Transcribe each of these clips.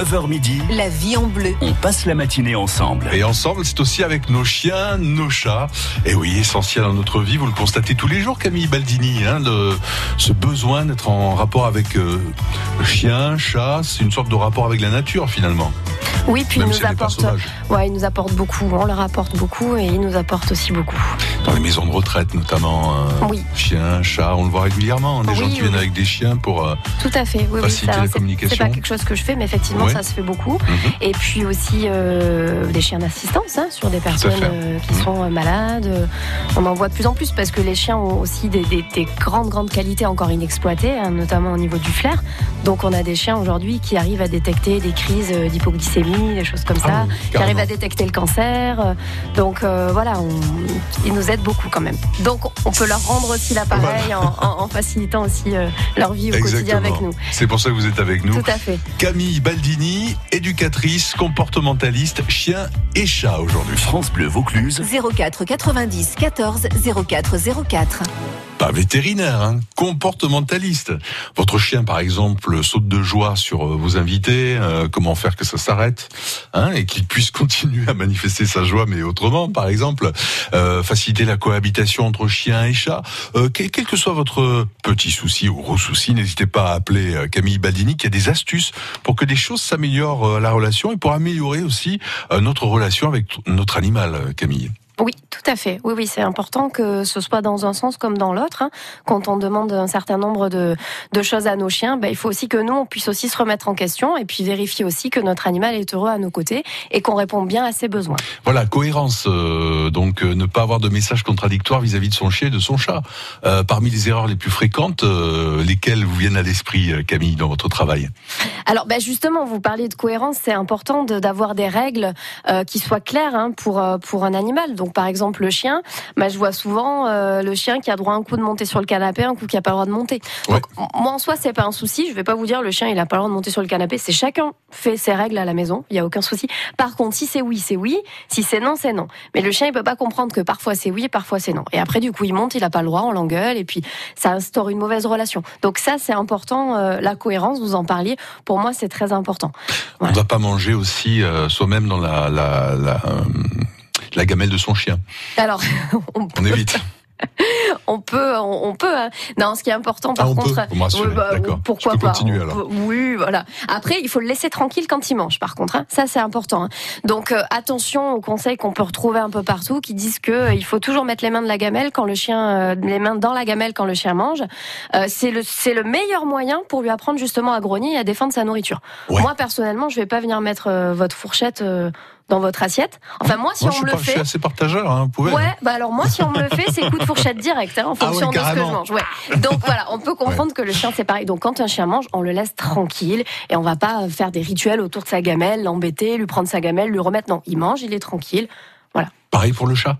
9h midi, La vie en bleu. on passe la matinée ensemble. Et ensemble, c'est aussi avec nos chiens, nos chats. Et oui, essentiel dans notre vie, vous le constatez tous les jours, Camille Baldini, hein, ce besoin d'être en rapport avec euh, chien, chat, c'est une sorte de rapport avec la nature finalement. Oui, puis il Même si nous elle n'est pas apporte, sauvage. ouais, il nous apporte beaucoup. On leur apporte beaucoup et il nous apporte aussi beaucoup. Dans les maisons de retraite notamment, euh, Oui. chiens, chats, on le voit régulièrement. Des Oui, gens qui oui, viennent avec des chiens pour... euh, Tout à fait. Oui, oui, Faciliter ça, la communication. C'est pas quelque chose que je fais, mais effectivement, Ouais. ça se fait beaucoup. mhm. Et puis aussi euh, des chiens d'assistance hein, sur des personnes euh, qui Mhm. sont euh, malades. On en voit de plus en plus parce que les chiens ont aussi des, des- des grandes, grandes qualités encore inexploitées, hein, notamment au niveau du flair. Donc on a des chiens aujourd'hui qui arrivent à détecter des crises d'hypoglycémie, des choses comme ça, Ah oui, qui arrivent à détecter le cancer. Donc euh, voilà, on- ils nous aident beaucoup quand même. Donc on peut leur rendre aussi l'appareil en, en- en facilitant aussi leur vie au quotidien avec nous. C'est pour ça que vous êtes avec nous. Tout à fait. Camille Baldini, éducatrice, comportementaliste, chien et chat aujourd'hui. France Bleu Vaucluse, 04 90 14 04 04. Pas vétérinaire, hein, comportementaliste. Votre chien, par exemple, saute de joie sur euh, vos invités. euh, comment faire que ça s'arrête hein, et qu'il puisse continuer à manifester sa joie, mais autrement, par exemple, euh, faciliter la cohabitation entre chien et chat. Euh, quel, quel que soit votre petit souci ou gros souci, n'hésitez pas à appeler Camille Baldini, qui a des astuces pour que les choses s'améliorent euh, la relation et pour améliorer aussi euh, notre relation avec notre animal, euh, Camille. Oui, tout à fait. Oui, oui, c'est important que ce soit dans un sens comme dans l'autre. hein. Quand on demande un certain nombre de, de choses à nos chiens, ben, il faut aussi que nous, on puisse aussi se remettre en question et puis vérifier aussi que notre animal est heureux à nos côtés et qu'on répond bien à ses besoins. Voilà, cohérence. euh, donc, euh, ne pas avoir de messages contradictoires vis-à-vis de son chien et de son chat. Euh, parmi les erreurs les plus fréquentes, lesquelles vous viennent à l'esprit, Camille, dans votre travail? Alors, ben, justement, vous parliez de cohérence, c'est important de- d'avoir des règles qui soient claires hein, pour, pour un animal. Donc, par exemple, le chien, ben, je vois souvent euh, le chien qui a droit un coup de monter sur le canapé, un coup qui a pas le droit de monter. Donc, moi, en soi, c'est pas un souci. Je vais pas vous dire le chien, il a pas le droit de monter sur le canapé. C'est chacun fait ses règles à la maison. Il y a aucun souci. Par contre, si c'est oui, c'est oui. Si c'est non, c'est non. Mais le chien, il peut pas comprendre que parfois c'est oui et parfois c'est non. Et après, du coup, il monte, il a pas le droit, on l'engueule et puis ça instaure une mauvaise relation. Donc ça, c'est important. euh, la cohérence, vous en parliez. Pour moi, c'est très important. On ne va pas manger aussi euh, soi-même dans la, la, la, la gamelle de son chien. Alors, on On peut, évite. on peut, on, on peut. hein. Non, ce qui est important, par Ah, on contre, peut, oui, bah, d'accord. pourquoi pas continuer, on alors. peut- Oui, voilà. Après, il faut le laisser tranquille quand il mange. Par contre, hein. ça c'est important. hein. Donc euh, attention aux conseils qu'on peut retrouver un peu partout, qui disent que euh, il faut toujours mettre les mains de la gamelle quand le chien, euh, les mains dans la gamelle quand le chien mange. C'est le, c'est le meilleur moyen pour lui apprendre justement à grogner et à défendre sa nourriture. Ouais. Moi personnellement, je vais pas venir mettre votre fourchette dans votre assiette. Enfin moi, si Moi, on me le pas- je suis fait. assez partageur, hein, vous pouvez. Ouais, bah alors moi, si on me le fait, c'est coup de fourchette direct, hein, en Ah fonction ouais, de ce que je mange. Ouais. Donc voilà, on peut comprendre que le chien, c'est pareil. Donc quand un chien mange, on le laisse tranquille et on va pas faire des rituels autour de sa gamelle, l'embêter, lui prendre sa gamelle, lui remettre. Non, il mange, il est tranquille. Pareil pour le chat.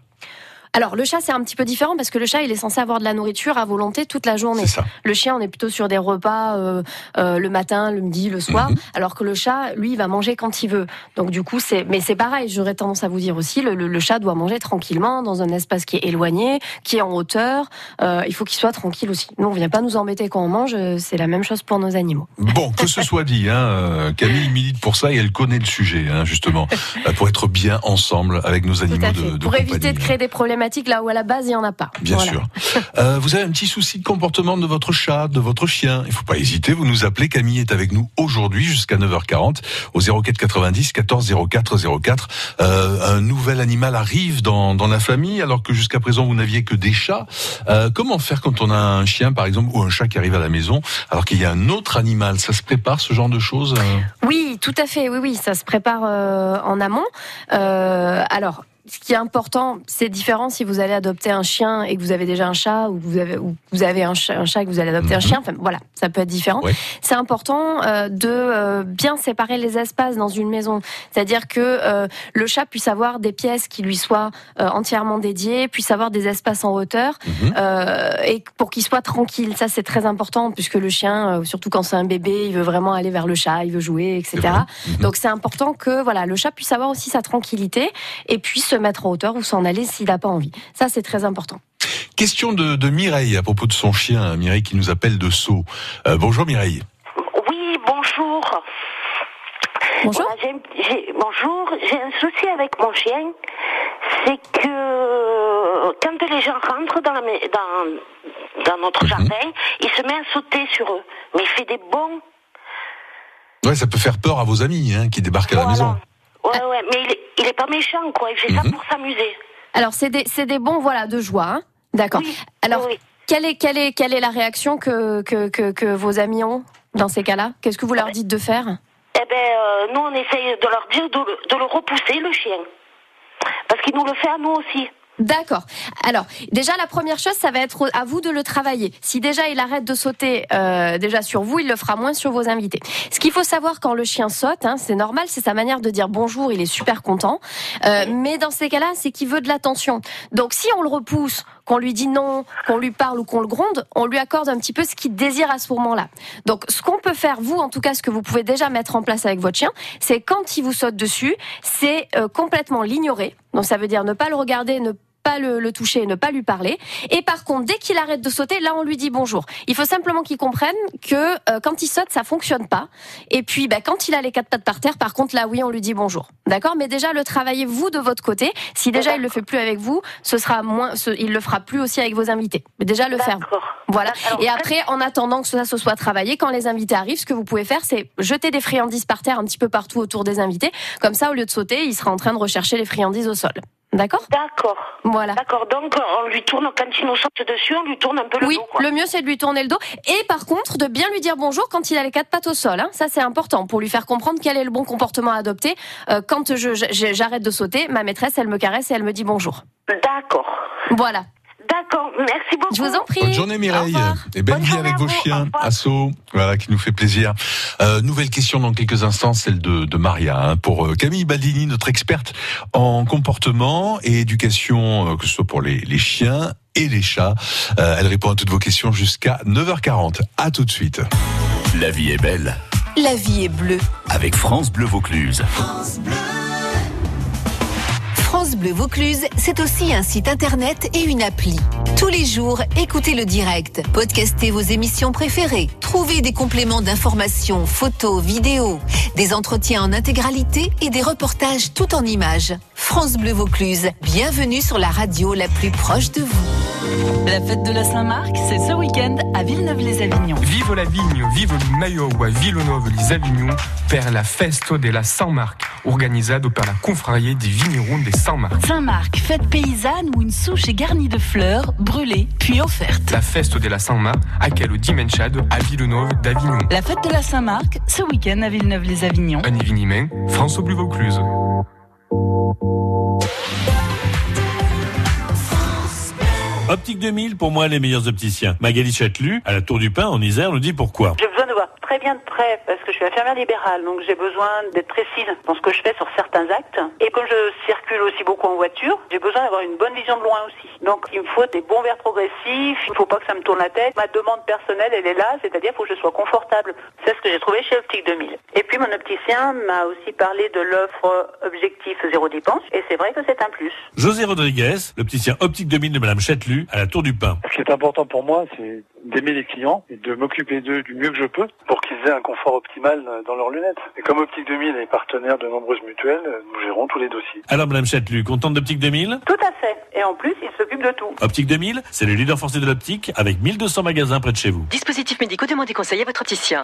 Alors le chat, c'est un petit peu différent parce que le chat, il est censé avoir de la nourriture à volonté toute la journée. Ça. Le chien, on est plutôt sur des repas euh, euh, le matin, le midi, le soir, Mhm. alors que le chat, lui, il va manger quand il veut. Donc du coup, c'est, mais c'est pareil. J'aurais tendance à vous dire aussi, le, le- le chat doit manger tranquillement dans un espace qui est éloigné, qui est en hauteur. Euh, il faut qu'il soit tranquille aussi. Nous, on vient pas nous embêter quand on mange. C'est la même chose pour nos animaux. Bon, que ce soit dit, hein, Camille milite pour ça et elle connaît le sujet, hein, justement, pour être bien ensemble avec nos animaux de, pour compagnie. éviter de créer des là où à la base il y en a pas. Bien Voilà. sûr. Euh, vous avez un petit souci de comportement de votre chat, de votre chien. Il faut pas hésiter, vous nous appelez. Camille est avec nous aujourd'hui jusqu'à 9h40 au 04 90 14 04 04. Euh, un nouvel animal arrive dans, dans la famille alors que jusqu'à présent vous n'aviez que des chats. Euh, comment faire quand on a un chien par exemple ou un chat qui arrive à la maison alors qu'il y a un autre animal? Ça se prépare ce genre de choses euh? Oui, tout à fait. Oui, oui, ça se prépare en amont. Alors. Ce qui est important, c'est différent si vous allez adopter un chien et que vous avez déjà un chat ou que vous avez, ou que vous avez un, chat, un chat et que vous allez adopter un Mhm. chien. Enfin, voilà, ça peut être différent. Ouais. C'est important euh, de euh, bien séparer les espaces dans une maison. C'est-à-dire que euh, le chat puisse avoir des pièces qui lui soient entièrement dédiées, puisse avoir des espaces en hauteur Mhm. et pour qu'il soit tranquille. Ça, c'est très important puisque le chien, surtout quand c'est un bébé, il veut vraiment aller vers le chat, il veut jouer, etc. Mhm. Donc c'est important que voilà le chat puisse avoir aussi sa tranquillité et puisse se mettre en hauteur ou s'en aller s'il n'a pas envie. Ça, c'est très important. Question de, de Mireille à propos de son chien, Mireille qui nous appelle de Sceaux. Euh, bonjour Mireille. Oui, bonjour. Bonjour. Voilà, j'ai un- j'ai- bonjour, j'ai un souci avec mon chien. C'est que quand les gens rentrent dans, la dans, dans notre jardin, il se met à sauter sur eux. Mais il fait des bonds. Ouais, ça peut faire peur à vos amis hein, qui débarquent à la maison. Ouais, ouais, mais il est, il est pas méchant, quoi. Il fait ça Mhm. pour s'amuser. Alors c'est des c'est des bons voilà de joie. hein. D'accord. Oui, Alors oui. quelle est quelle est quelle est la réaction que que que, que vos amis ont dans ces cas-là? Qu'est-ce que vous leur dites de faire? Eh ben, euh, nous, on essaye de leur dire de le, de le repousser, le chien. Parce qu'il nous le fait à nous aussi. D'accord. Alors, déjà, la première chose, ça va être à vous de le travailler. Si déjà il arrête de sauter euh, déjà sur vous, il le fera moins sur vos invités. Ce qu'il faut savoir quand le chien saute, hein, c'est normal, c'est sa manière de dire bonjour, il est super content. Euh, mais dans ces cas-là, c'est qu'il veut de l'attention. Donc, si on le repousse, qu'on lui dit non, qu'on lui parle ou qu'on le gronde, on lui accorde un petit peu ce qu'il désire à ce moment-là. Donc, ce qu'on peut faire, vous, en tout cas, ce que vous pouvez déjà mettre en place avec votre chien, c'est quand il vous saute dessus, c'est euh, complètement l'ignorer. Donc, ça veut dire ne pas le regarder, ne pas le, le toucher, ne pas lui parler. Et par contre, dès qu'il arrête de sauter, là, on lui dit bonjour. Il faut simplement qu'il comprenne que euh, quand il saute, ça fonctionne pas. Et puis, bah, quand il a les quatre pattes par terre, par contre, là, oui, on lui dit bonjour. D'accord? Mais déjà, le travaillez vous de votre côté. Si déjà il le fait plus avec vous, ce sera moins, ce- il le fera plus aussi avec vos invités. Mais déjà, le faire. Voilà. Alors, Et après, en attendant que ça se soit travaillé, quand les invités arrivent, ce que vous pouvez faire, c'est jeter des friandises par terre un petit peu partout autour des invités. Comme ça, au lieu de sauter, il sera en train de rechercher les friandises au sol. D'accord D'accord. Voilà. D'accord. Donc, on lui tourne, quand il nous saute dessus, on lui tourne un peu le Oui, dos, quoi. le mieux c'est de lui tourner le dos et par contre de bien lui dire bonjour quand il a les quatre pattes au sol. hein. Ça c'est important pour lui faire comprendre quel est le bon comportement à adopter. Euh, quand je- j'arrête de sauter, ma maîtresse elle me caresse et elle me dit bonjour. D'accord. Voilà. D'accord. Merci beaucoup. Je vous en prie. Bonne journée Mireille et belle Bonne vie avec vos chiens. Asso, voilà qui nous fait plaisir. Euh, nouvelle question dans quelques instants, celle de, de Maria hein, pour euh, Camille Baldini, notre experte en comportement et éducation, euh, que ce soit pour les, les chiens et les chats. Euh, elle répond à toutes vos questions jusqu'à 9h40. À tout de suite. La vie est belle La vie est bleue. avec France Bleu Vaucluse. France Bleu Vaucluse, c'est aussi un site internet et une appli. Tous les jours, écoutez le direct, podcastez vos émissions préférées, trouvez des compléments d'informations, photos, vidéos, des entretiens en intégralité et des reportages tout en images. France Bleu Vaucluse, bienvenue sur la radio la plus proche de vous. La fête de la Saint-Marc, c'est ce week-end à Villeneuve-les-Avignon. Vive la vigne, vive le maillot à Villeneuve-les-Avignon per la Festo de la San Marc, organisado par la confrarie des vignerons des San Marc. Saint-Marc, fête paysanne où une souche est garnie de fleurs, brûlées, puis offerte. La Festo de la San Marc, aquel dimenchado à Villeneuve d'Avignon. La fête de la Saint-Marc, ce week-end à Villeneuve-les-Avignon. Un événement, France au Bleu Vaucluse. Optique 2000, pour moi, les meilleurs opticiens. Magali Châtelu, à la Tour du Pin, en Isère, nous dit pourquoi. Très bien de près parce que je suis infirmière libérale, donc j'ai besoin d'être précise dans ce que je fais sur certains actes. Et comme je circule aussi beaucoup en voiture, j'ai besoin d'avoir une bonne vision de loin aussi. Donc il me faut des bons verres progressifs, il ne faut pas que ça me tourne la tête. Ma demande personnelle, elle est là, c'est-à-dire qu'il faut que je sois confortable. C'est ce que j'ai trouvé chez Optique 2000. Et puis mon opticien m'a aussi parlé de l'offre objectif zéro dépense, et c'est vrai que c'est un plus. José Rodriguez, l'opticien Optique 2000 de Madame Châtelu, à la Tour du Pin. Ce qui est important pour moi, c'est d'aimer les clients et de m'occuper d'eux du mieux que je peux pour qu'ils aient un confort optimal dans leurs lunettes. Et comme Optique 2000 est partenaire de nombreuses mutuelles, nous gérons tous les dossiers. Alors, Madame Châtelu, contente d'Optique 2000 Tout à fait. Et en plus, il s'occupe de tout. Optique 2000, c'est le leader forcé de l'optique, avec 1200 magasins près de chez vous. Dispositifs médicaux, demandez conseil à votre opticien.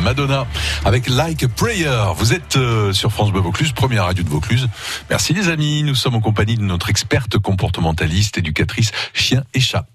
Madonna avec Like a Prayer. Vous êtes euh, sur France Bleu Vaucluse, première radio de Vaucluse. Merci les amis, nous sommes en compagnie de notre experte comportementaliste, éducatrice chien et chat.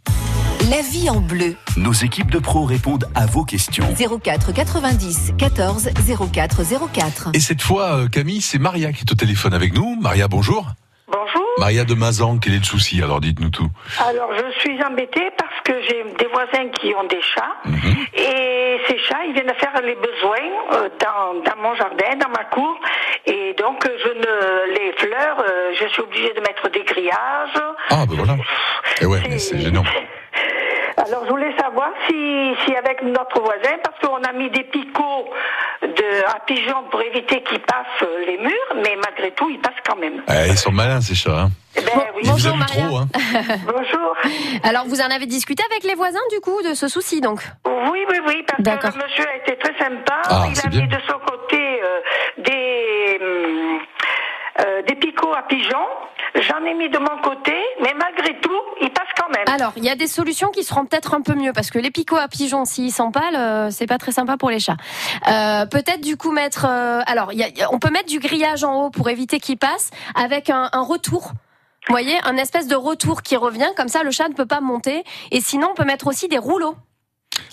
La vie en bleu. Nos équipes de pros répondent à vos questions. 04 90 14 04 04. Et cette fois, euh, Camille, c'est Maria qui est au téléphone avec nous. Maria, bonjour. Bonjour. Maria de Mazan, quel est le souci? Alors dites-nous tout. Alors, je suis embêtée parce que j'ai des voisins qui ont des chats Mhm. et ces chats, ils viennent faire les besoins euh, dans, dans mon jardin, dans ma cour. Et donc, je ne les fleurs, euh, je suis obligée de mettre des grillages. Ah, ben voilà. Et ouais, mais c'est gênant. Alors, je voulais savoir si, si avec notre voisin, parce qu'on a mis des picots de, à pigeons pour éviter qu'ils passent euh, les murs, mais malgré tout, ils passent quand même. Eh, ils sont malins ces chats. Hein. Ben oui. Ils vous aiment trop. Hein. Bonjour. Alors, vous en avez discuté avec les voisins, du coup, de ce souci, donc? Oui, oui, oui, parce que le monsieur a été très sympa. Ah, il a bien. mis de son côté euh, euh, des picots à pigeons. J'en ai mis de mon côté, mais malgré tout, il passe quand même. Alors, il y a des solutions qui seront peut-être un peu mieux parce que les picots à pigeons, s'ils s'empalent, euh, c'est pas très sympa pour les chats. Euh, peut-être du coup mettre. euh, alors, y a- on peut mettre du grillage en haut pour éviter qu'ils passent avec un, un retour. Vous voyez, un espèce de retour qui revient, comme ça le chat ne peut pas monter. Et sinon, on peut mettre aussi des rouleaux.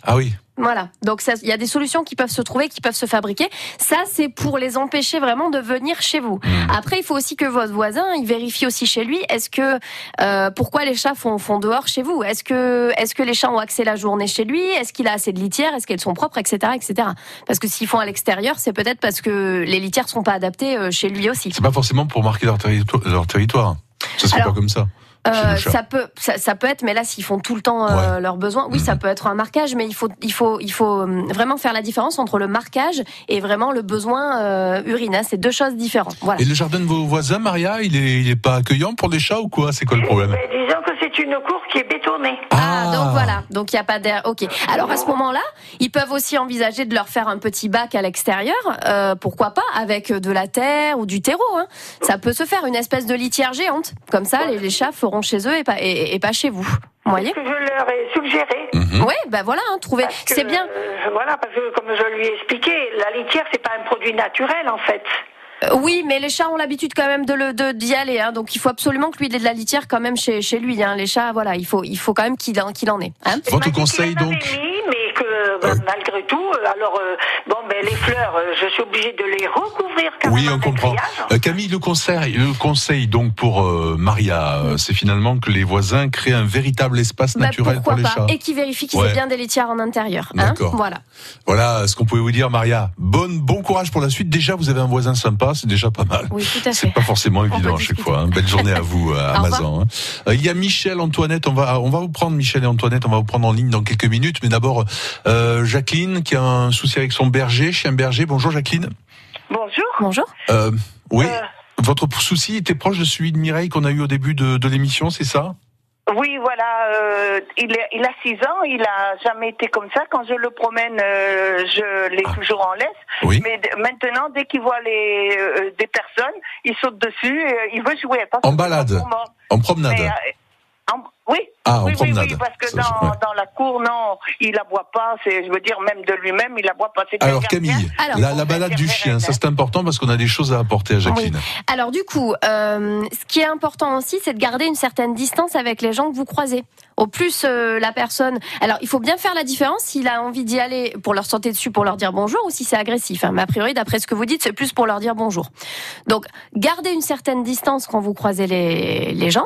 Ah oui. Voilà. Donc il y a des solutions qui peuvent se trouver, qui peuvent se fabriquer. Ça, c'est pour les empêcher vraiment de venir chez vous. Après, il faut aussi que votre voisin, il vérifie aussi chez lui. Est-ce que euh, pourquoi les chats font, font dehors chez vous? Est-ce que est-ce que les chats ont accès la journée chez lui? Est-ce qu'il a assez de litières? Est-ce qu'elles sont propres, etc., etc. Parce que s'ils font à l'extérieur, c'est peut-être parce que les litières sont pas adaptées euh, chez lui aussi. C'est pas forcément pour marquer leur, territoire. leur territoire. Ça se fait Alors, pas comme ça. Euh, ça peut, ça, ça peut être, mais là, s'ils font tout le temps euh, leurs besoins, oui, Mhm. ça peut être un marquage, mais il faut, il faut, il faut euh, vraiment faire la différence entre le marquage et vraiment le besoin euh, urinaire. C'est deux choses différentes. Voilà. Et le jardin de vos voisins, Maria, il est, il est pas accueillant pour les chats ou quoi? C'est quoi le problème? Mais disons que c'est une cour qui est bétonnée. Ah, donc voilà. Donc il n'y a pas d'air. Ok. Alors à ce moment-là, ils peuvent aussi envisager de leur faire un petit bac à l'extérieur. euh, pourquoi pas avec de la terre ou du terreau. Hein. Ça peut se faire une espèce de litière géante. Comme ça, les, les chats feront chez eux et pas, et, et pas chez vous. Vous voyez? Ce que je leur ai suggéré. Mhm. Ouais, ben voilà, hein, trouver. C'est bien. euh, voilà, parce que comme je lui ai expliqué, la litière, c'est pas un produit naturel, en fait. Euh, Oui, mais les chats ont l'habitude quand même de le de d'y aller, hein, donc il faut absolument que lui il ait de la litière quand même chez chez lui. Hein. Les chats, voilà, il faut il faut quand même qu'il en qu'il en ait. Hein. Votre dit conseil donc avait mis, mais que ben, malgré tout, euh, alors euh, bon, ben les fleurs, euh, je suis obligée de les recouvrir. Oui, on comprend. Euh, Camille, le conseil, le conseil donc pour euh, Maria, euh, c'est finalement que les voisins créent un véritable espace Bah, naturel pourquoi pour les pas chats. Et qui vérifie qu'ils Ouais. aient bien des litières en intérieur. Hein D'accord. voilà. Voilà ce qu'on pouvait vous dire, Maria. Bonne, bon courage pour la suite. Déjà, vous avez un voisin sympa, c'est déjà pas mal. Oui, tout à C'est fait. pas forcément évident à chaque fois. hein. Belle journée à vous, euh, revoir. Amazon. hein. Euh, Il y a Michel, Antoinette. On va, on va vous prendre Michel et Antoinette. On va vous prendre en ligne dans quelques minutes. Mais d'abord, euh, Jacqueline qui a un souci avec son berger, chien berger. Bonjour, Jacqueline. Bonjour. Bonjour. Euh, oui. Euh. Votre souci était proche de celui de Mireille qu'on a eu au début de, de l'émission, c'est ça? Oui, voilà, euh, il, est- il a 6 ans, il a jamais été comme ça. Quand je le promène, euh, je l'ai toujours en laisse. Ah. Oui. Mais maintenant, dès qu'il voit les, euh, des personnes, il saute dessus, et, euh, il veut jouer. Pas En balade. En promenade Mais, euh, oui. Ah, en oui, oui, promenade. oui, parce que Ça, dans, ouais. dans la cour, non, il aboie pas. C'est, je veux dire, même de lui-même, il aboie pas. C'est Alors Camille. Alors, la, la balade du chien, ça c'est important parce qu'on a des choses à apporter à Jacqueline. Alors du coup, euh, ce qui est important aussi, c'est de garder une certaine distance avec les gens que vous croisez. Au plus euh, la personne, alors il faut bien faire la différence s'il a envie d'y aller pour leur sauter dessus, pour leur dire bonjour, ou si c'est agressif. hein. Mais a priori, d'après ce que vous dites, c'est plus pour leur dire bonjour. Donc, gardez une certaine distance quand vous croisez les, les gens.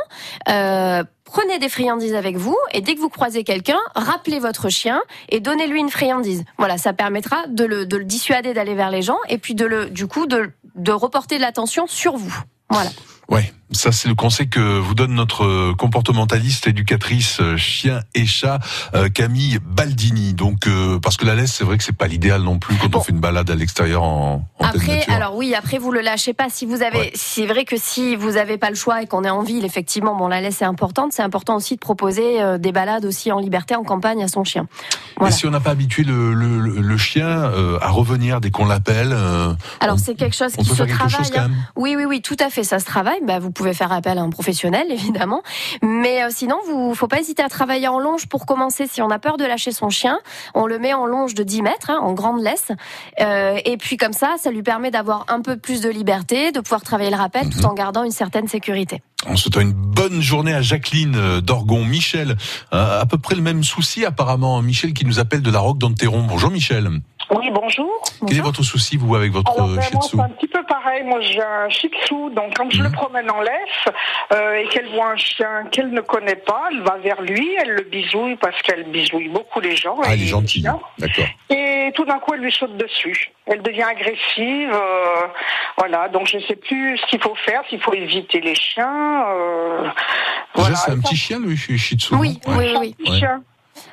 Euh, Prenez des friandises avec vous et dès que vous croisez quelqu'un, rappelez votre chien et donnez-lui une friandise. Voilà, ça permettra de le, de le dissuader d'aller vers les gens et puis de le, du coup, de, de reporter l'attention sur vous. Voilà. Ouais, ça c'est le conseil que vous donne notre euh, comportementaliste éducatrice euh, chien et chat euh, Camille Baldini. Donc euh, parce que la laisse, c'est vrai que c'est pas l'idéal non plus quand on fait une balade à l'extérieur en, en Après, alors oui, après vous le lâchez pas. Si vous avez, c'est vrai que si vous avez pas le choix et qu'on est en ville, effectivement, bon, la laisse est importante. C'est important aussi de proposer des balades aussi en liberté en campagne à son chien. Mais si on n'a pas habitué le, le, le- le chien euh, à revenir dès qu'on l'appelle, euh, Alors c'est quelque chose qui peut se travaille. chose quand hein. même. Oui, oui, oui, tout à fait, ça se travaille. Bah, vous pouvez faire appel à un professionnel, évidemment. Mais euh, sinon, vous, faut pas hésiter à travailler en longe pour commencer. Si on a peur de lâcher son chien, on le met en longe de 10 mètres, hein, en grande laisse. Euh, et puis comme ça, ça lui permet d'avoir un peu plus de liberté, de pouvoir travailler le rappel tout en gardant une certaine sécurité. On souhaite une bonne journée à Jacqueline euh, d'Orgon. Michel, euh, à peu près le même souci apparemment. Michel qui nous appelle de la Roque d'Anteron. Bonjour Michel. Oui, bonjour. Quel est votre souci vous avec votre Alors, euh, Shih Tzu c'est un petit peu pareil. Moi, j'ai un shih tzu. Donc, quand Mhm. je le promène en laisse euh, et qu'elle voit un chien qu'elle ne connaît pas, elle va vers lui, elle le bisouille parce qu'elle bisouille beaucoup les gens. Ah, elle est les gentille. D'accord. Et tout d'un coup, elle lui saute dessus. Elle devient agressive. euh, voilà. Donc, je ne sais plus ce qu'il faut faire, s'il faut éviter les chiens. euh, Déjà, voilà. c'est un petit chien, le Shih Tzu. Oui, Ouais. oui, oui. Ouais.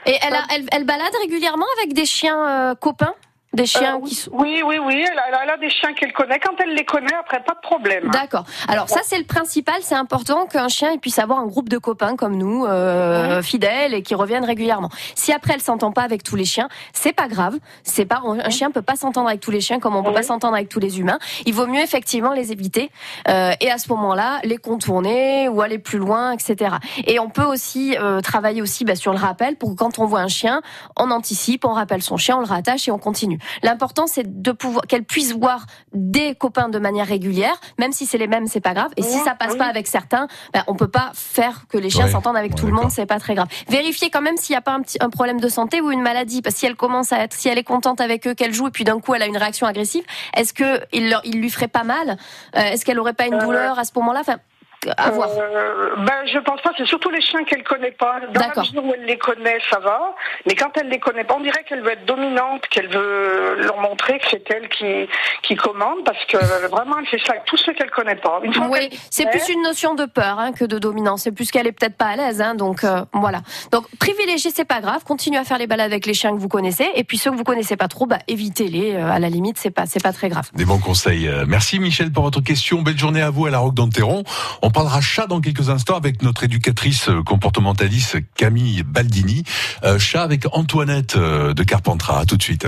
Et elle, a- elle, elle balade régulièrement avec des chiens euh, copains? Des chiens Euh, qui sont... Oui, oui, oui. Elle a, elle a des chiens qu'elle connaît. Quand elle les connaît, après, pas de problème. D'accord. Alors ça c'est le principal, c'est important qu'un chien puisse avoir un groupe de copains comme nous, euh, fidèles et qui reviennent régulièrement. Si après elle s'entend pas avec tous les chiens, c'est pas grave. C'est pas un chien peut pas s'entendre avec tous les chiens comme on peut pas s'entendre avec tous les humains. Il vaut mieux effectivement les éviter euh, et à ce moment-là les contourner ou aller plus loin, etc. Et on peut aussi euh, travailler aussi bah, sur le rappel pour que quand on voit un chien, on anticipe, on rappelle son chien, on le rattache et on continue. L'important, c'est de pouvoir qu'elle puisse voir des copains de manière régulière, même si c'est les mêmes, c'est pas grave. Et si ça passe oui. pas avec certains, ben, on peut pas faire que les chiens Ouais, s'entendent avec ouais, tout le monde, c'est pas très grave. Vérifiez quand même s'il n'y a pas un petit un problème de santé ou une maladie, parce que si elle commence à être, si elle est contente avec eux, qu'elle joue et puis d'un coup elle a une réaction agressive, est-ce que il, leur- il lui ferait pas mal? Euh, Est-ce qu'elle aurait pas une douleur à ce moment-là? Enfin, à voir. Euh, ben, je pense pas. C'est surtout les chiens qu'elle connaît pas. Dans la D'accord. mesure où elle les connaît, ça va. Mais quand elle les connaît pas, on dirait qu'elle veut être dominante, qu'elle veut leur montrer que c'est elle qui, qui commande, parce que vraiment, elle fait ça avec tous ceux qu'elle connaît pas. Une fois Oui, c'est connaît, plus une notion de peur hein, que de dominance. C'est plus qu'elle est peut-être pas à l'aise. Hein, donc euh, voilà. Donc privilégier, c'est pas grave. Continuez à faire les balades avec les chiens que vous connaissez. Et puis ceux que vous connaissez pas trop, bah, évitez-les. euh, à la limite, c'est pas, c'est pas très grave. Des bons conseils. Euh, Merci Michel pour votre question. Belle journée à vous à la Roque d'Anteron. On parlera chat dans quelques instants avec notre éducatrice comportementaliste Camille Baldini. Euh, chat avec Antoinette euh, de Carpentras. À tout de suite.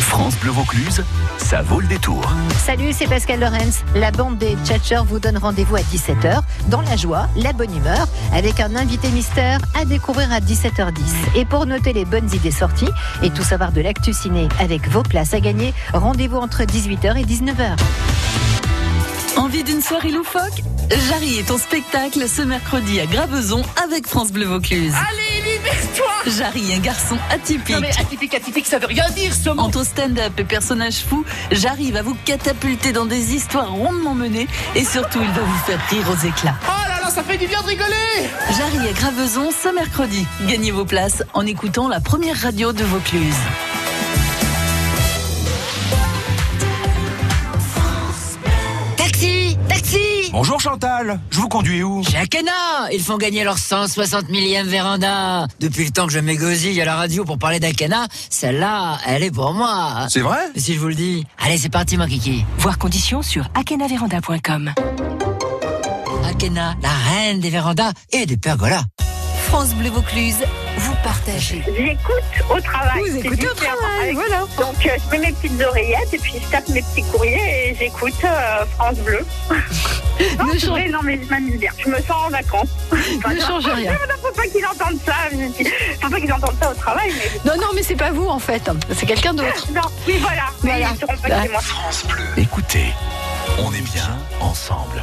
France Bleu Vaucluse, ça vaut le détour. Salut, c'est Pascal Lorenz. La bande des Tchatchers vous donne rendez-vous à 17h dans la joie, la bonne humeur, avec un invité mystère à découvrir à 17h10. Et pour noter les bonnes idées sorties et tout savoir de l'actu ciné avec vos places à gagner, rendez-vous entre 18h et 19h. Envie d'une soirée loufoque Jarry est ton spectacle ce mercredi à Graveson avec France Bleu Vaucluse. Allez, libère-toi Jarry, un garçon atypique. Non mais atypique, atypique, ça veut rien dire ce mot Entre stand-up et personnage fou, Jarry va vous catapulter dans des histoires rondement menées et surtout il va vous faire rire aux éclats. Oh là là, ça fait du bien de rigoler Jarry à Graveson ce mercredi. Gagnez vos places en écoutant la première radio de Vaucluse. Bonjour Chantal, je vous conduis où? Chez Akena Ils font gagner leur 160 millième véranda. Depuis le temps que je m'égosille à la radio pour parler d'Akena, celle-là, elle est pour moi. C'est vrai? Mais Si je vous le dis? Allez, c'est parti, mon kiki. Voir conditions sur akenaveranda.com. Akena, la reine des vérandas et des pergolas. France Bleu Vaucluse, vous partagez. J'écoute au travail. Vous c'est écoutez au différent. travail, Avec- voilà. Donc euh, je mets mes petites oreillettes et puis je tape mes petits courriers et j'écoute euh, France Bleu. non, c'est vrai, non, mais je m'amuse bien. Je me sens en vacances. Ne change rien. Faut pas qu'ils entendent ça. Faut pas qu'ils entendent ça au travail. Mais... Non, non, mais c'est pas vous en fait. C'est quelqu'un d'autre. Non, oui, voilà. Mais Voilà. ils seront pas chez moi. France Bleu. Écoutez, on est bien ensemble.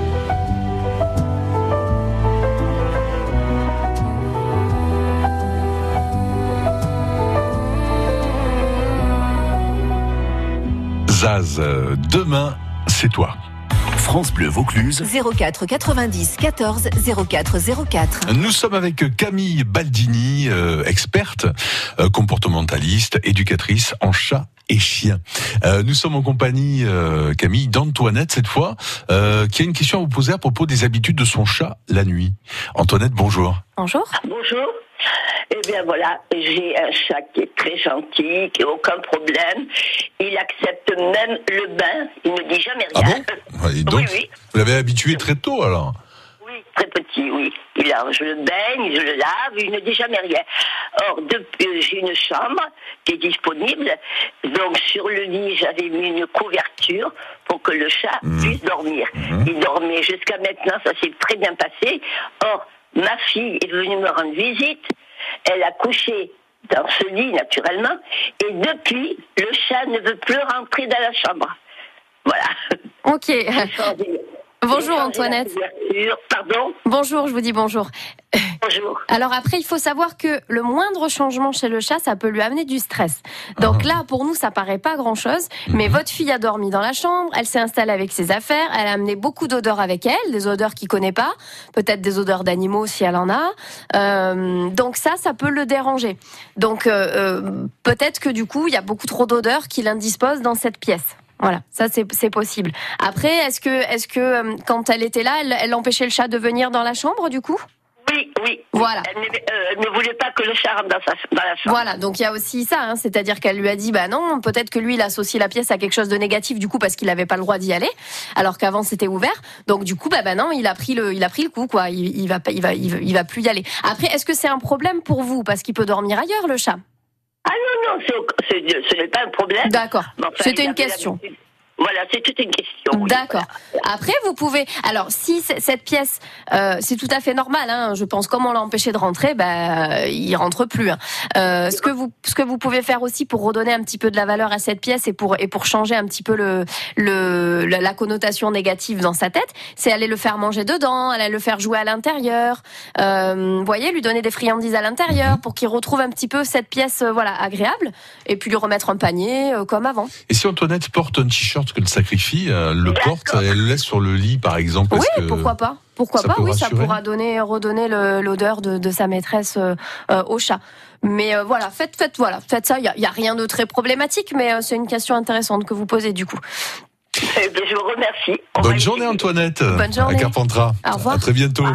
Zaz. Euh, Demain, c'est toi. France Bleu Vaucluse. 04 90 14 04 04. Nous sommes avec Camille Baldini, euh, experte, euh, comportementaliste, éducatrice en chat et chien. Euh, nous sommes en compagnie, euh, Camille, d'Antoinette cette fois, euh, qui a une question à vous poser à propos des habitudes de son chat la nuit. Antoinette, bonjour. Bonjour. Bonjour. Eh bien voilà, j'ai un chat qui est très gentil, qui n'a aucun problème. Il accepte même le bain, il ne dit jamais Ah rien. bon Et donc, Oui, oui. vous l'avez habitué très tôt alors Oui, très petit, oui. Il a, je le baigne, je le lave, il ne dit jamais rien. Or, depuis, euh, j'ai une chambre qui est disponible. Donc, sur le lit, j'avais mis une couverture pour que le chat puisse dormir. Il dormait jusqu'à maintenant, ça s'est très bien passé. Or, ma fille est venue me rendre visite. Elle a couché dans ce lit, naturellement. Et depuis, le chat ne veut plus rentrer dans la chambre. Voilà. Ok. Bonjour Antoinette. Pardon Bonjour, je vous dis bonjour. Bonjour. Alors après, il faut savoir que le moindre changement chez le chat, ça peut lui amener du stress. Donc là, pour nous, ça paraît pas grand-chose, mais votre fille a dormi dans la chambre, elle s'est installée avec ses affaires, elle a amené beaucoup d'odeurs avec elle, des odeurs qu'il connaît pas, peut-être des odeurs d'animaux si elle en a. Euh, donc ça, ça peut le déranger. Donc euh, euh, peut-être que du coup, il y a beaucoup trop d'odeurs qu'il indispose dans cette pièce. Voilà, ça c'est c'est possible. Après, est-ce que est-ce que euh, quand elle était là, elle, elle empêchait le chat de venir dans la chambre du coup? Oui, oui. Voilà. Elle, euh, elle ne voulait pas que le chat rentre dans, sa, dans la chambre. Voilà, donc il y a aussi ça, hein, c'est-à-dire qu'elle lui a dit, bah non, peut-être que lui il associe la pièce à quelque chose de négatif du coup parce qu'il n'avait pas le droit d'y aller, alors qu'avant c'était ouvert. Donc du coup, bah, bah non, il a pris le, il a pris le coup quoi. Il, il va, il va, il va, il va plus y aller. Après, est-ce que c'est un problème pour vous? Parce qu'il peut dormir ailleurs le chat Ah non, non, ce n'est pas un problème. D'accord. Enfin, C'était une question. l'habitude. Voilà, c'est toute une question. oui. D'accord. Après, vous pouvez. Alors, si cette pièce, euh, c'est tout à fait normal. Hein, je pense, comme on l'a empêché de rentrer, bah, il rentre plus. hein. Euh, ce que vous, ce que vous pouvez faire aussi pour redonner un petit peu de la valeur à cette pièce et pour et pour changer un petit peu le, le la, la connotation négative dans sa tête, c'est aller le faire manger dedans, aller le faire jouer à l'intérieur. Euh, vous voyez, lui donner des friandises à l'intérieur pour qu'il retrouve un petit peu cette pièce, euh, voilà, agréable, et puis lui remettre un panier euh, comme avant. Et si Antoinette porte un t-shirt qu'elle sacrifie, euh, le porte, elle le laisse sur le lit par exemple Oui, que pourquoi pas Pourquoi ça pas Oui, ça pourra donner, redonner l'odeur de, de sa maîtresse euh, euh, au chat. Mais euh, voilà, faites, faites, voilà, faites ça. Il y a, y a rien de très problématique, mais euh, c'est une question intéressante que vous posez du coup. Eh bien, je vous remercie. Bonne journée Antoinette. Bonne journée. À Carpentras. Au revoir. À très bientôt.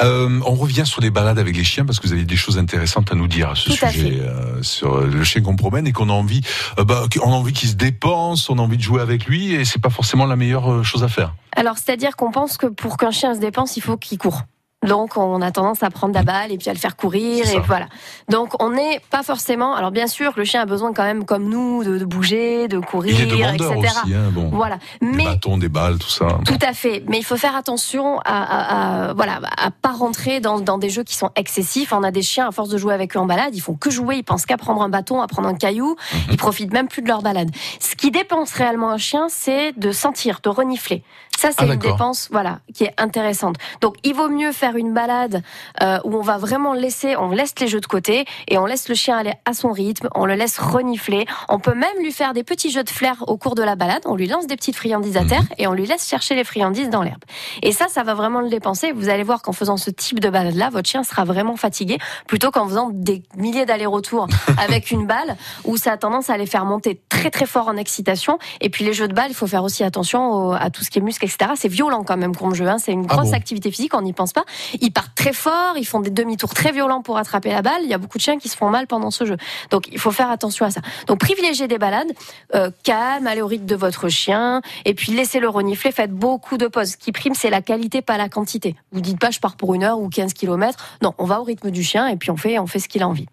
Euh, on revient sur les balades avec les chiens parce que vous avez des choses intéressantes à nous dire à ce Tout à sujet euh, sur le chien qu'on promène et qu'on a envie, euh, bah, on a envie qu'il se dépense, on a envie de jouer avec lui et c'est pas forcément la meilleure euh, chose à faire. Alors, c'est-à-dire qu'on pense que pour qu'un chien se dépense, il faut qu'il court. Donc, on a tendance à prendre la balle et puis à le faire courir et voilà. Donc, on n'est pas forcément. Alors, bien sûr, le chien a besoin quand même, comme nous, de, de bouger, de courir, Il est demandeur etc. aussi, hein, bon. Voilà. Des Mais bâtons, des balles, tout ça. Tout à fait, mais il faut faire attention à, à, à- voilà à pas rentrer dans, dans des jeux qui sont excessifs. On a des chiens à force de jouer avec eux en balade, ils font que jouer, ils pensent qu'à prendre un bâton, à prendre un caillou, Mhm. ils profitent même plus de leur balade. Ce qui dépense réellement un chien, c'est de sentir, de renifler. Ça, c'est Ah, une dépense, voilà, qui est intéressante. Donc, il vaut mieux faire une balade euh, où on va vraiment laisser, on laisse les jeux de côté et on laisse le chien aller à son rythme, on le laisse renifler. On peut même lui faire des petits jeux de flair au cours de la balade. On lui lance des petites friandises à terre et on lui laisse chercher les friandises dans l'herbe. Et ça, ça va vraiment le dépenser. Vous allez voir qu'en faisant ce type de balade-là, votre chien sera vraiment fatigué plutôt qu'en faisant des milliers d'allers-retours avec une balle où ça a tendance à les faire monter très très fort en excitation. Et puis les jeux de balles, il faut faire aussi attention au- à tout ce qui est muscle, etc. C'est violent quand même comme jeu. Hein. C'est une Ah grosse bon activité physique, on n'y pense pas. Ils partent très fort, ils font des demi-tours très violents pour attraper la balle. Il y a beaucoup de chiens qui se font mal pendant ce jeu. Donc il faut faire attention à ça. Donc privilégiez des balades euh, calmes, allez au rythme de votre chien, et puis laissez-le renifler. Faites beaucoup de pauses. Ce qui prime, c'est la qualité, pas la quantité. Vous dites pas je pars pour une heure ou 15 kilomètres. Non, on va au rythme du chien et puis on fait, on fait ce qu'il a envie.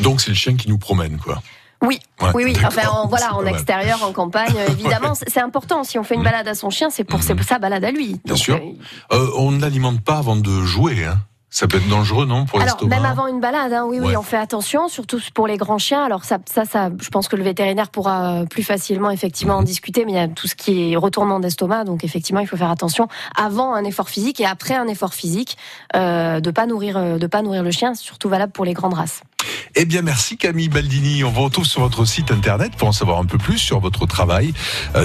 Donc c'est le chien qui nous promène, quoi. Oui, Ouais, oui, oui. Enfin, en, voilà, en extérieur, en campagne, euh, évidemment, c'est- c'est important. Si on fait une balade à son chien, c'est pour c'est sa balade à lui. Bien sûr. Euh, on ne l'alimente pas avant de jouer. Hein. Ça peut être dangereux, non, pour Alors, même avant une balade, hein, oui, oui, on fait attention, surtout pour les grands chiens. Alors, ça, ça, ça, je pense que le vétérinaire pourra euh, plus facilement, effectivement, Mhm. en discuter, mais il y a tout ce qui est retournement d'estomac, donc effectivement, il faut faire attention avant un effort physique et après un effort physique, euh, de pas nourrir, euh, de pas nourrir le chien, surtout valable pour les grandes races. Eh bien, merci Camille Baldini. On vous retrouve sur votre site internet pour en savoir un peu plus sur votre travail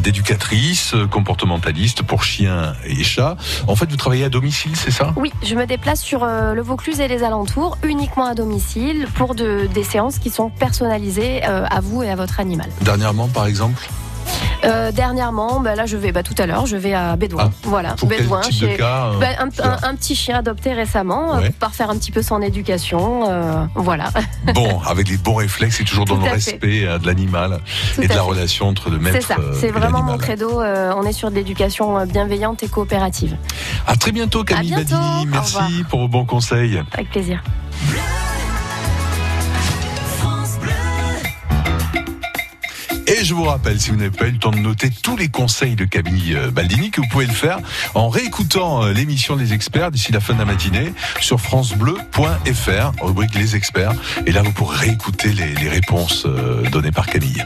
d'éducatrice, comportementaliste pour chiens et chats. En fait, vous travaillez à domicile, c'est ça? Oui, je me déplace sur le Vaucluse et les alentours, uniquement à domicile, pour de- des séances qui sont personnalisées euh, à vous et à votre animal. Dernièrement, par exemple? Euh, dernièrement, bah, là je vais, bah, tout à l'heure, je vais à Bédouin. voilà, quel Bédouin, type de cas, bah, un, un- un petit chien adopté récemment, euh, Ouais. pour parfaire un petit peu son éducation. euh, voilà. Bon, avec les bons réflexes et toujours dans le respect de l'animal et de la fait. relation entre le maître C'est ça, c'est vraiment mon credo. on est sur de l'éducation bienveillante et coopérative. À très bientôt Camille À bientôt. Merci pour vos bons conseils. Avec plaisir. Et je vous rappelle, si vous n'avez pas eu le temps de noter tous les conseils de Camille euh, Baldini, que vous pouvez le faire en réécoutant euh, l'émission des experts d'ici la fin de la matinée sur francebleu.fr, rubrique les experts. Et là, vous pourrez réécouter les, les réponses euh, données par Camille.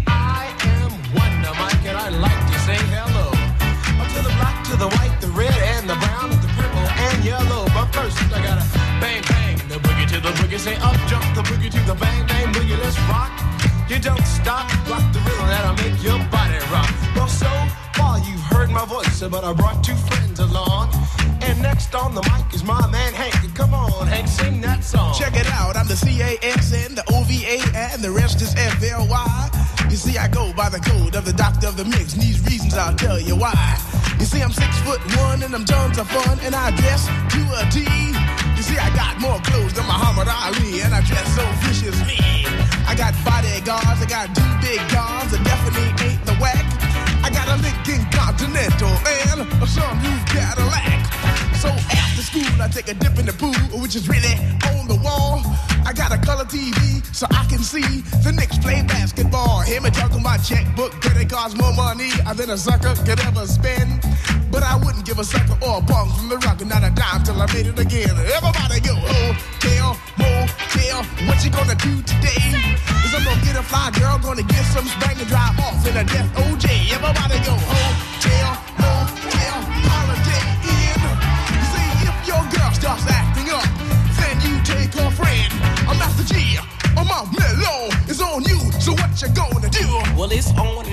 but I brought two friends along. And next on the mic is my man Hank. Come on, Hank, sing that song. Check it out, I'm the C-A-S-N, the O-V-A, and the rest is F-L-Y. You see, I go by the code of the doctor of the mix, and these reasons I'll tell you why. You see, I'm six foot one, and I'm tons of fun, and I dress to a T. You see, I got more clothes than Muhammad Ali, and I dress so viciously. I got bodyguards, I got two big guns, that definitely ain't the whack. A Lincoln Continental and a sunroof Cadillac. So after school, I take a dip in the pool, which is really on the wall. I got a color TV so I can see the Knicks play basketball. Hear me talking about checkbook, credit it costs more money I than a sucker could ever spend. But I wouldn't give a sucker or a punk from the rock, and not a dime till I made it again. Everybody go, oh, hotel, motel, what you gonna do today? Is I'm gonna get a fly girl, gonna get some spank and drive off in a death OJ. Everybody go, oh, hotel, motel,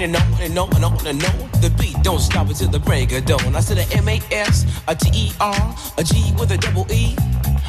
and on and on and on and on. The beat don't stop until the break of dawn. I said a M A S, a T E R, a G with a double E.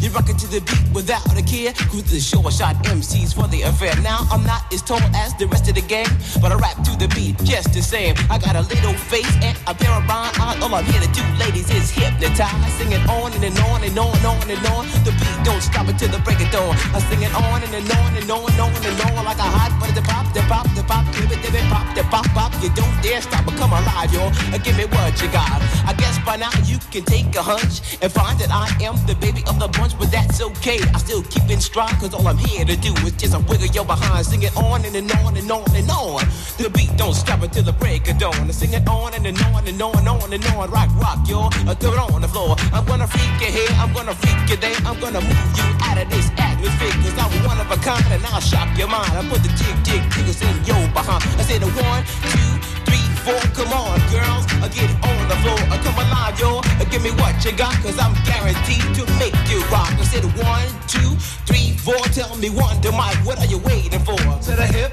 You rock it to the beat without a care. Cruise the short shot MCs for the affair. Now I'm not as tall as the rest of the gang, but I rap to the beat just the same. I got a little face and a pair of rhyme eyes. All I'm here to do, ladies, is hypnotize. Singing on and, and on and on and on and on. The beat don't stop until the break of dawn. I sing it on and, and on and on and on and on like a hot butter. Pop, the pop, the pop, give it, give it, pop, the pop, pop. You don't dare stop or come alive, yo. Uh, Give me what you got. I guess by now you can take a hunch and find that I am the baby of the bunch, but that's okay. I still keep in stride, cause all I'm here to do is just a wiggle your behind. Sing it on and, and on and on and on. The beat don't stop until the break of dawn. I sing it on and, and on and on and on and on. Rock, rock, yo. Uh, throw it on the floor. I'm gonna freak you here, I'm gonna freak you there. I'm gonna move you out of this atmosphere, cause I'm one of a kind and I'll shock your mind. I put the jig, jig, jiggles in your behind. I said a one, two, three, four. Come on, girls, uh, get on the floor. Uh, come alive, yo. Uh, give me what you got, cause I'm guaranteed to make you rock. I said one, two, three, four. Tell me one to Mike, what are you waiting for? To the hip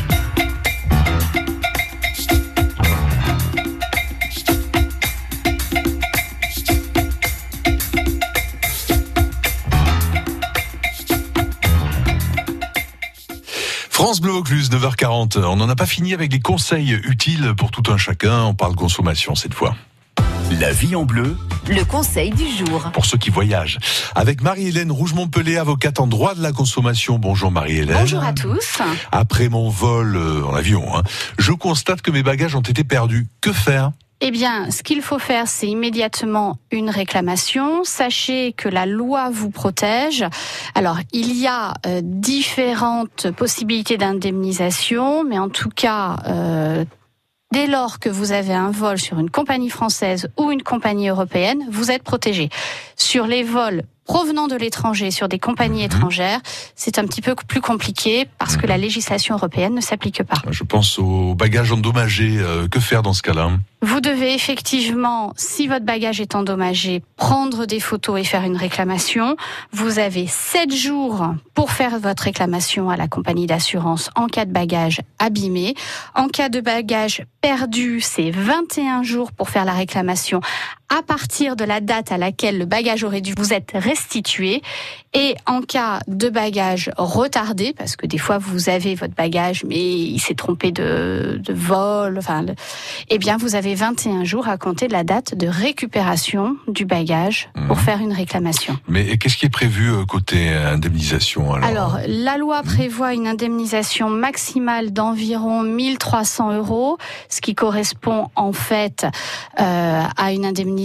Bleu Vaucluse, 9h40. On n'en a pas fini avec les conseils utiles pour tout un chacun. On parle consommation cette fois. La vie en bleu, Le conseil du jour. pour ceux qui voyagent. Avec Marie-Hélène Rouge-Montpellier, avocate en droit de la consommation. Bonjour Marie-Hélène. Bonjour à tous. Après mon vol euh, en avion, hein, je constate que mes bagages ont été perdus. Que faire? Eh bien, ce qu'il faut faire, c'est immédiatement une réclamation. Sachez que la loi vous protège. Alors, il y a euh, différentes possibilités d'indemnisation, mais en tout cas, euh, dès lors que vous avez un vol sur une compagnie française ou une compagnie européenne, vous êtes protégé. Sur les vols provenant de l'étranger, sur des compagnies étrangères, c'est un petit peu plus compliqué parce que la législation européenne ne s'applique pas. Je pense aux bagages endommagés. euh, que faire dans ce cas-là Vous devez effectivement, si votre bagage est endommagé, prendre des photos et faire une réclamation. Vous avez 7 jours pour faire votre réclamation à la compagnie d'assurance en cas de bagage abîmé. En cas de bagage perdu, c'est 21 jours pour faire la réclamation à partir de la date à laquelle le bagage aurait dû vous être restitué. Et en cas de bagage retardé, parce que des fois vous avez votre bagage mais il s'est trompé de, de vol, enfin, le- eh bien vous avez 21 jours à compter de la date de récupération du bagage pour faire une réclamation. Mais qu'est-ce qui est prévu euh, côté indemnisation alors, Alors, la loi prévoit une indemnisation maximale d'environ 1300 euros, ce qui correspond en fait euh, à une indemnisation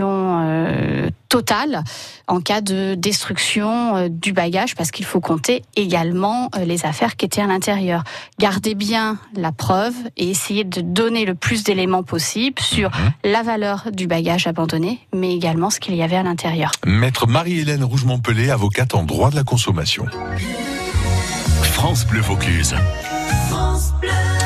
euh, totale en cas de destruction euh, du bagage, parce qu'il faut compter également euh, les affaires qui étaient à l'intérieur. Gardez bien la preuve et essayez de donner le plus d'éléments possible sur la valeur du bagage abandonné, mais également ce qu'il y avait à l'intérieur. Maître Marie-Hélène Rouge-Montpellier, avocate en droit de la consommation. France Bleu Vaucluse. France Bleu.